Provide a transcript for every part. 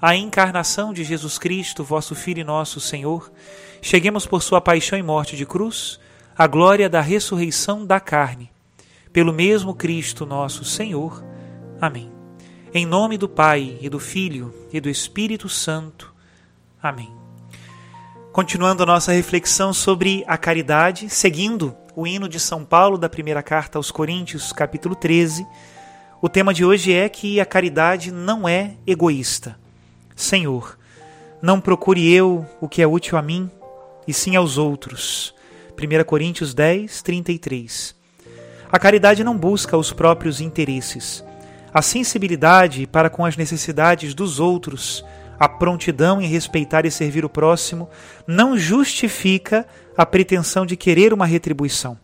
a encarnação de Jesus Cristo, vosso Filho e nosso Senhor, cheguemos por sua paixão e morte de cruz, à glória da ressurreição da carne. Pelo mesmo Cristo nosso Senhor. Amém. Em nome do Pai, e do Filho, e do Espírito Santo. Amém. Continuando a nossa reflexão sobre a caridade, seguindo o hino de São Paulo da primeira carta aos Coríntios, capítulo 13, o tema de hoje é que a caridade não é egoísta. Senhor, não procure eu o que é útil a mim, e sim aos outros. 1 Coríntios 10, 33. A caridade não busca os próprios interesses. A sensibilidade para com as necessidades dos outros, a prontidão em respeitar e servir o próximo, não justifica a pretensão de querer uma retribuição.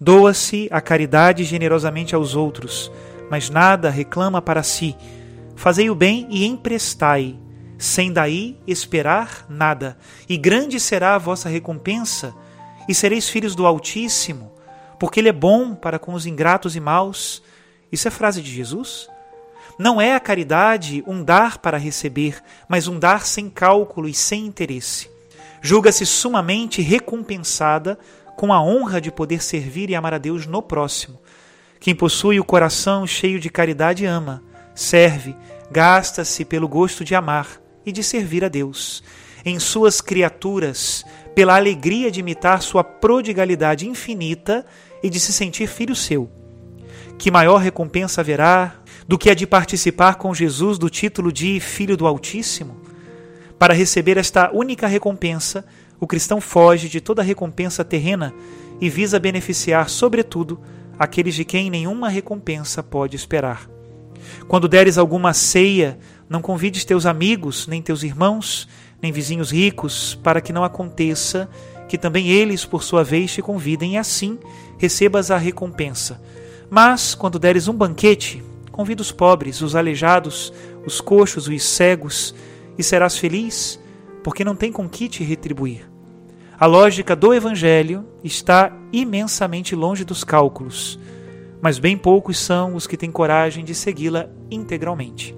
Doa-se a caridade generosamente aos outros, mas nada reclama para si Fazei o bem e emprestai, sem daí esperar nada, e grande será a vossa recompensa, e sereis filhos do Altíssimo, porque Ele é bom para com os ingratos e maus. Isso é frase de Jesus? Não é a caridade um dar para receber, mas um dar sem cálculo e sem interesse. Julga-se sumamente recompensada com a honra de poder servir e amar a Deus no próximo. Quem possui o coração cheio de caridade ama serve, gasta-se pelo gosto de amar e de servir a Deus. Em suas criaturas, pela alegria de imitar sua prodigalidade infinita e de se sentir filho seu. Que maior recompensa haverá do que a de participar com Jesus do título de Filho do Altíssimo? Para receber esta única recompensa, o cristão foge de toda recompensa terrena e visa beneficiar, sobretudo, aqueles de quem nenhuma recompensa pode esperar. Quando deres alguma ceia, não convides teus amigos, nem teus irmãos, nem vizinhos ricos, para que não aconteça que também eles, por sua vez, te convidem e assim recebas a recompensa. Mas, quando deres um banquete, convida os pobres, os aleijados, os coxos, os cegos, e serás feliz, porque não tem com que te retribuir. A lógica do Evangelho está imensamente longe dos cálculos mas bem poucos são os que têm coragem de segui-la integralmente.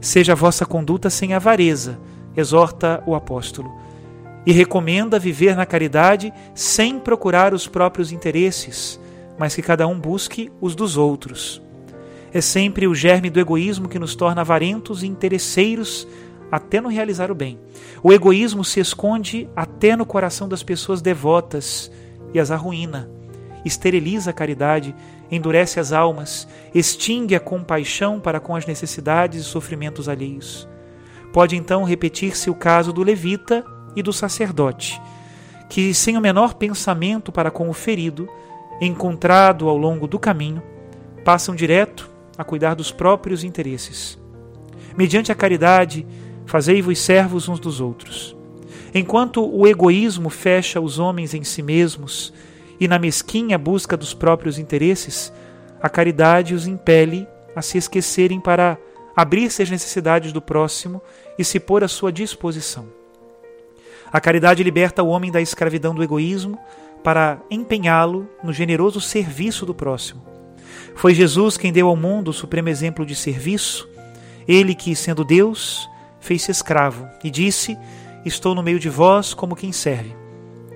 Seja a vossa conduta sem avareza, exorta o apóstolo, e recomenda viver na caridade sem procurar os próprios interesses, mas que cada um busque os dos outros. É sempre o germe do egoísmo que nos torna avarentos e interesseiros até no realizar o bem. O egoísmo se esconde até no coração das pessoas devotas e as arruína esteriliza a caridade, endurece as almas, extingue a compaixão para com as necessidades e sofrimentos alheios. Pode então repetir-se o caso do levita e do sacerdote, que, sem o menor pensamento para com o ferido, encontrado ao longo do caminho, passam direto a cuidar dos próprios interesses. Mediante a caridade, fazei-vos servos uns dos outros. Enquanto o egoísmo fecha os homens em si mesmos e na mesquinha busca dos próprios interesses, a caridade os impele a se esquecerem para abrir-se às necessidades do próximo e se pôr à sua disposição. A caridade liberta o homem da escravidão do egoísmo para empenhá-lo no generoso serviço do próximo. Foi Jesus quem deu ao mundo o supremo exemplo de serviço, ele que, sendo Deus, fez-se escravo e disse: Estou no meio de vós como quem serve.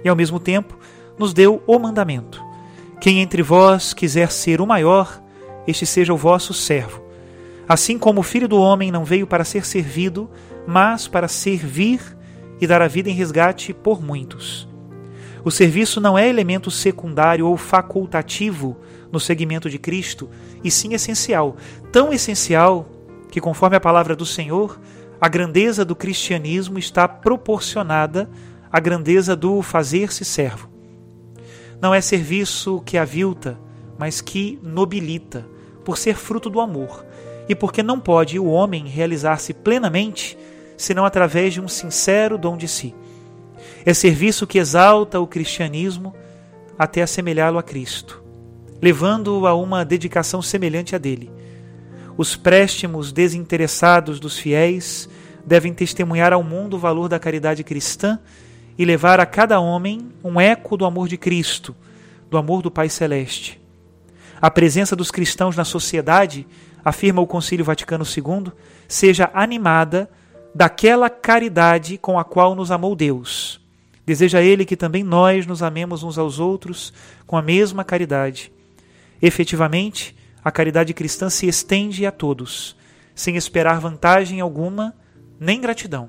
E ao mesmo tempo nos deu o mandamento: Quem entre vós quiser ser o maior, este seja o vosso servo. Assim como o filho do homem não veio para ser servido, mas para servir e dar a vida em resgate por muitos. O serviço não é elemento secundário ou facultativo no segmento de Cristo, e sim essencial, tão essencial que, conforme a palavra do Senhor, a grandeza do cristianismo está proporcionada à grandeza do fazer-se servo. Não é serviço que avilta, mas que nobilita, por ser fruto do amor, e porque não pode o homem realizar-se plenamente senão através de um sincero dom de si. É serviço que exalta o cristianismo até assemelhá-lo a Cristo, levando-o a uma dedicação semelhante à dele. Os préstimos desinteressados dos fiéis devem testemunhar ao mundo o valor da caridade cristã e levar a cada homem um eco do amor de Cristo, do amor do Pai Celeste. A presença dos cristãos na sociedade, afirma o Concílio Vaticano II, seja animada daquela caridade com a qual nos amou Deus. Deseja Ele que também nós nos amemos uns aos outros com a mesma caridade. Efetivamente, a caridade cristã se estende a todos, sem esperar vantagem alguma nem gratidão.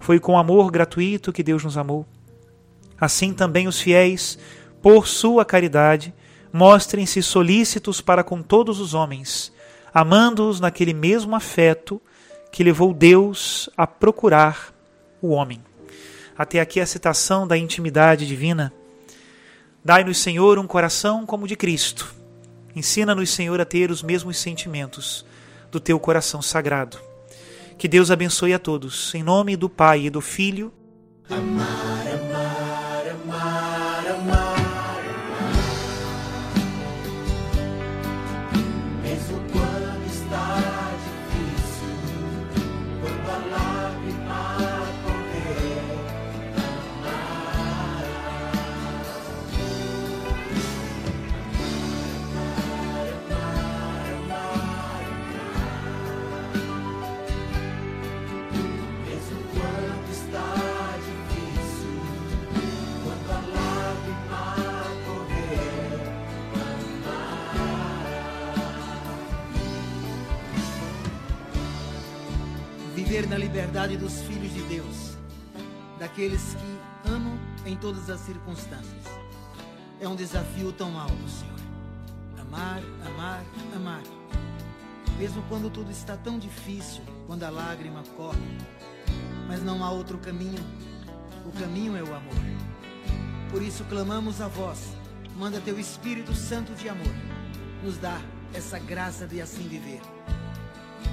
Foi com amor gratuito que Deus nos amou. Assim também os fiéis, por sua caridade, mostrem-se solícitos para com todos os homens, amando-os naquele mesmo afeto que levou Deus a procurar o homem. Até aqui a citação da intimidade divina. Dai-nos, Senhor, um coração como o de Cristo. Ensina-nos, Senhor, a ter os mesmos sentimentos do teu coração sagrado. Que Deus abençoe a todos. Em nome do Pai e do Filho. Amar, amar, amar. Viver na liberdade dos filhos de Deus, daqueles que amam em todas as circunstâncias. É um desafio tão alto, Senhor. Amar, amar, amar. Mesmo quando tudo está tão difícil, quando a lágrima corre, mas não há outro caminho. O caminho é o amor. Por isso clamamos a vós. Manda teu Espírito Santo de amor. Nos dá essa graça de assim viver.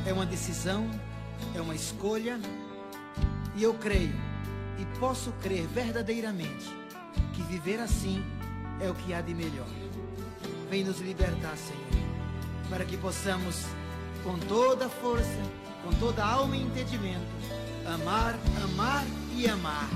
É uma decisão é uma escolha e eu creio e posso crer verdadeiramente que viver assim é o que há de melhor. Vem nos libertar, Senhor, para que possamos, com toda força, com toda alma e entendimento, amar, amar e amar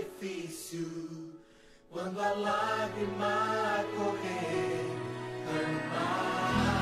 difícil quando a lágrima correr, amar.